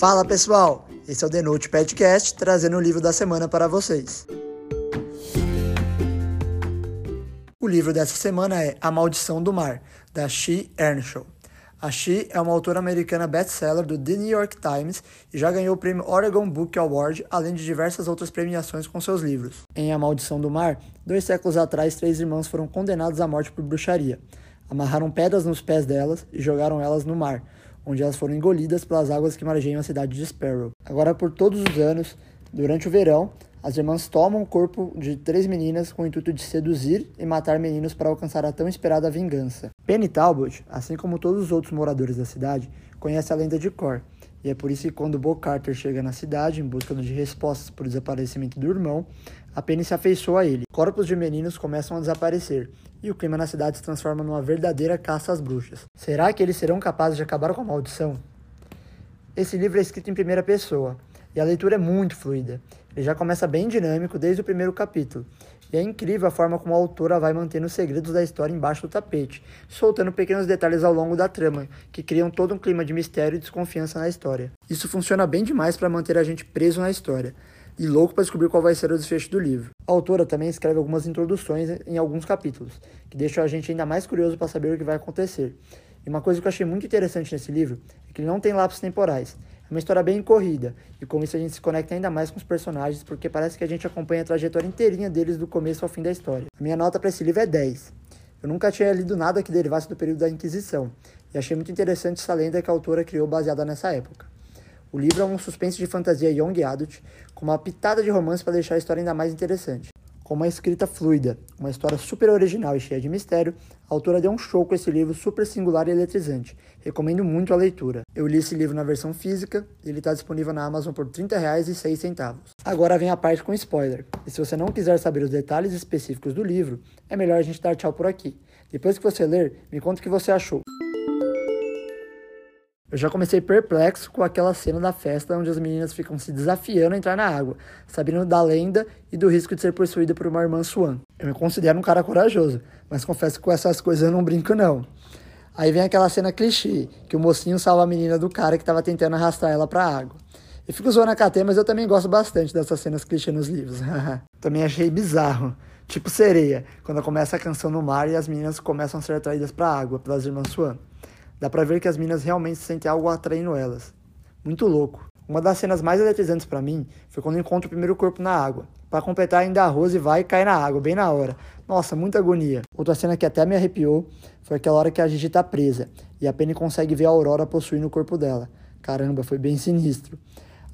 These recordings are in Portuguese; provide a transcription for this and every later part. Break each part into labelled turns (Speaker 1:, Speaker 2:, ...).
Speaker 1: Fala pessoal, esse é o The Note Podcast trazendo o livro da semana para vocês. O livro dessa semana é A Maldição do Mar, da She Earnshaw. A She é uma autora americana best-seller do The New York Times e já ganhou o prêmio Oregon Book Award, além de diversas outras premiações com seus livros. Em A Maldição do Mar, dois séculos atrás, três irmãs foram condenadas à morte por bruxaria. Amarraram pedras nos pés delas e jogaram elas no mar, onde elas foram engolidas pelas águas que margeiam a cidade de Sparrow. Agora, por todos os anos, durante o verão, as irmãs tomam o corpo de três meninas com o intuito de seduzir e matar meninos para alcançar a tão esperada vingança. Penny Talbot, assim como todos os outros moradores da cidade, conhece a lenda de Cor, e é por isso que quando Bo Carter chega na cidade em busca de respostas por desaparecimento do irmão, a Penny se afeiçoa a ele. Corpos de meninos começam a desaparecer, e o clima na cidade se transforma numa verdadeira caça às bruxas. Será que eles serão capazes de acabar com a maldição? Esse livro é escrito em primeira pessoa, e a leitura é muito fluida. Ele já começa bem dinâmico desde o primeiro capítulo, e é incrível a forma como a autora vai mantendo os segredos da história embaixo do tapete, soltando pequenos detalhes ao longo da trama, que criam todo um clima de mistério e desconfiança na história. Isso funciona bem demais para manter a gente preso na história, e louco para descobrir qual vai ser o desfecho do livro. A autora também escreve algumas introduções em alguns capítulos, que deixam a gente ainda mais curioso para saber o que vai acontecer. E uma coisa que eu achei muito interessante nesse livro é que ele não tem lapsos temporais. Uma história bem corrida, e com isso a gente se conecta ainda mais com os personagens, porque parece que a gente acompanha a trajetória inteirinha deles do começo ao fim da história. A minha nota para esse livro é 10. Eu nunca tinha lido nada que derivasse do período da Inquisição, e achei muito interessante essa lenda que a autora criou baseada nessa época. O livro é um suspense de fantasia young adult, com uma pitada de romance para deixar a história ainda mais interessante. Com uma escrita fluida, uma história super original e cheia de mistério, a autora deu um show com esse livro super singular e eletrizante. Recomendo muito a leitura. Eu li esse livro na versão física ele está disponível na Amazon por R$ 30,06. Agora vem a parte com spoiler. E se você não quiser saber os detalhes específicos do livro, é melhor a gente dar tchau por aqui. Depois que você ler, me conta o que você achou. Eu já comecei perplexo com aquela cena da festa onde as meninas ficam se desafiando a entrar na água, sabendo da lenda e do risco de ser possuída por uma irmã Swan. Eu me considero um cara corajoso, mas confesso que com essas coisas eu não brinco não. Aí vem aquela cena clichê, que o mocinho salva a menina do cara que estava tentando arrastar ela para a água. Eu fico zoando a KT, mas eu também gosto bastante dessas cenas clichê nos livros. também achei bizarro. Tipo sereia, quando começa a canção no mar e as meninas começam a ser atraídas para a água pelas irmãs Swan. Dá pra ver que as minas realmente sentem algo atraindo elas. Muito louco. Uma das cenas mais eletrizantes para mim foi quando encontro o primeiro corpo na água. Para completar, ainda a Rose vai e cai na água, bem na hora. Nossa, muita agonia. Outra cena que até me arrepiou foi aquela hora que a Gigi tá presa e a Penny consegue ver a Aurora possuindo o corpo dela. Caramba, foi bem sinistro.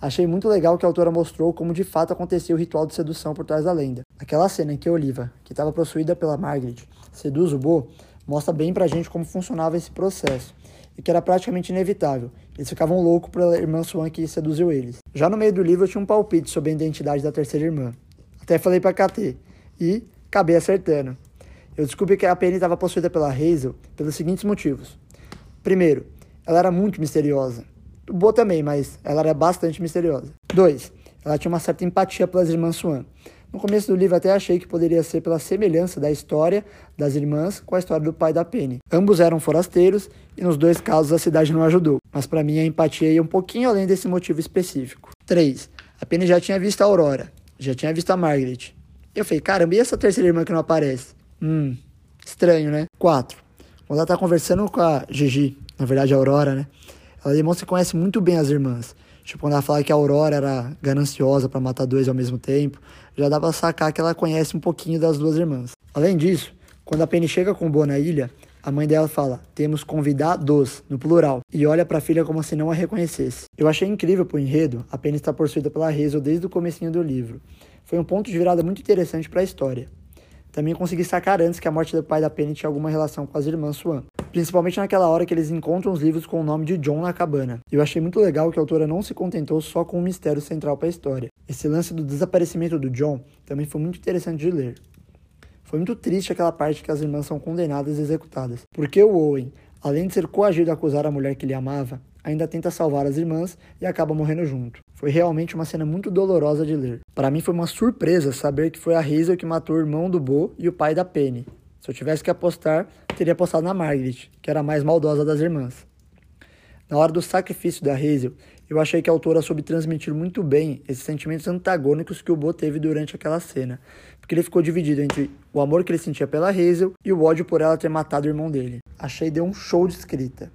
Speaker 1: Achei muito legal que a autora mostrou como de fato acontecia o ritual de sedução por trás da lenda. Aquela cena em que a Oliva, que estava possuída pela Margaret, seduz o Bo, mostra bem pra gente como funcionava esse processo e que era praticamente inevitável. Eles ficavam loucos pela irmã Swan que seduziu eles. Já no meio do livro eu tinha um palpite sobre a identidade da terceira irmã. Até falei pra KT e acabei acertando. Eu descobri que a Penny estava possuída pela Hazel pelos seguintes motivos. Primeiro, ela era muito misteriosa. O Bo também, mas ela era bastante misteriosa. Dois, ela tinha uma certa empatia pelas irmãs Swan. No começo do livro até achei que poderia ser pela semelhança da história das irmãs com a história do pai da Penny. Ambos eram forasteiros e nos dois casos a cidade não ajudou, mas para mim a empatia ia um pouquinho além desse motivo específico. 3. A Penny já tinha visto a Aurora, já tinha visto a Margaret. Eu falei, caramba, e essa terceira irmã que não aparece? Hum, estranho, né? 4. Quando ela tá conversando com a Gigi, na verdade a Aurora, né? Ela demonstra que conhece muito bem as irmãs. Tipo, quando ela fala que a Aurora era gananciosa para matar dois ao mesmo tempo, já dá pra sacar que ela conhece um pouquinho das duas irmãs. Além disso, quando a Penny chega com o Bo na ilha, a mãe dela fala: "Temos convidados", no plural, e olha para a filha como se não a reconhecesse. Eu achei incrível pro enredo a Penny estar possuída pela Hazel desde o comecinho do livro. Foi um ponto de virada muito interessante para a história. Também consegui sacar antes que a morte do pai da Penny tinha alguma relação com as irmãs Swan, principalmente naquela hora que eles encontram os livros com o nome de John na cabana. Eu achei muito legal que a autora não se contentou só com um mistério central para a história. Esse lance do desaparecimento do John também foi muito interessante de ler. Foi muito triste aquela parte que as irmãs são condenadas e executadas, porque o Owen, além de ser coagido a acusar a mulher que ele amava, ainda tenta salvar as irmãs e acaba morrendo junto. Foi realmente uma cena muito dolorosa de ler. Para mim foi uma surpresa saber que foi a Hazel que matou o irmão do Bo e o pai da Penny. Se eu tivesse que apostar, teria apostado na Margaret, que era a mais maldosa das irmãs. Na hora do sacrifício da Hazel, Eu achei que a autora soube transmitir muito bem esses sentimentos antagônicos que o Bo teve durante aquela cena, porque ele ficou dividido entre o amor que ele sentia pela Hazel e o ódio por ela ter matado o irmão dele. Achei deu um show de escrita.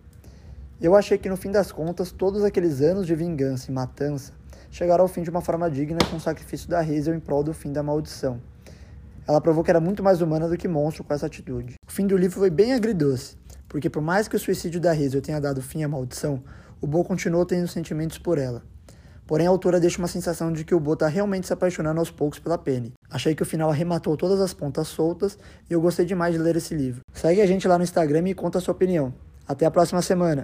Speaker 1: Eu achei que no fim das contas, todos aqueles anos de vingança e matança chegaram ao fim de uma forma digna com o sacrifício da Hazel em prol do fim da maldição. Ela provou que era muito mais humana do que monstro com essa atitude. O fim do livro foi bem agridoce, porque por mais que o suicídio da Hazel tenha dado fim à maldição, o Bo continuou tendo sentimentos por ela. Porém, a autora deixa uma sensação de que o Bo está realmente se apaixonando aos poucos pela Penny. Achei que o final arrematou todas as pontas soltas e eu gostei demais de ler esse livro. Segue a gente lá no Instagram e conta a sua opinião. Até a próxima semana!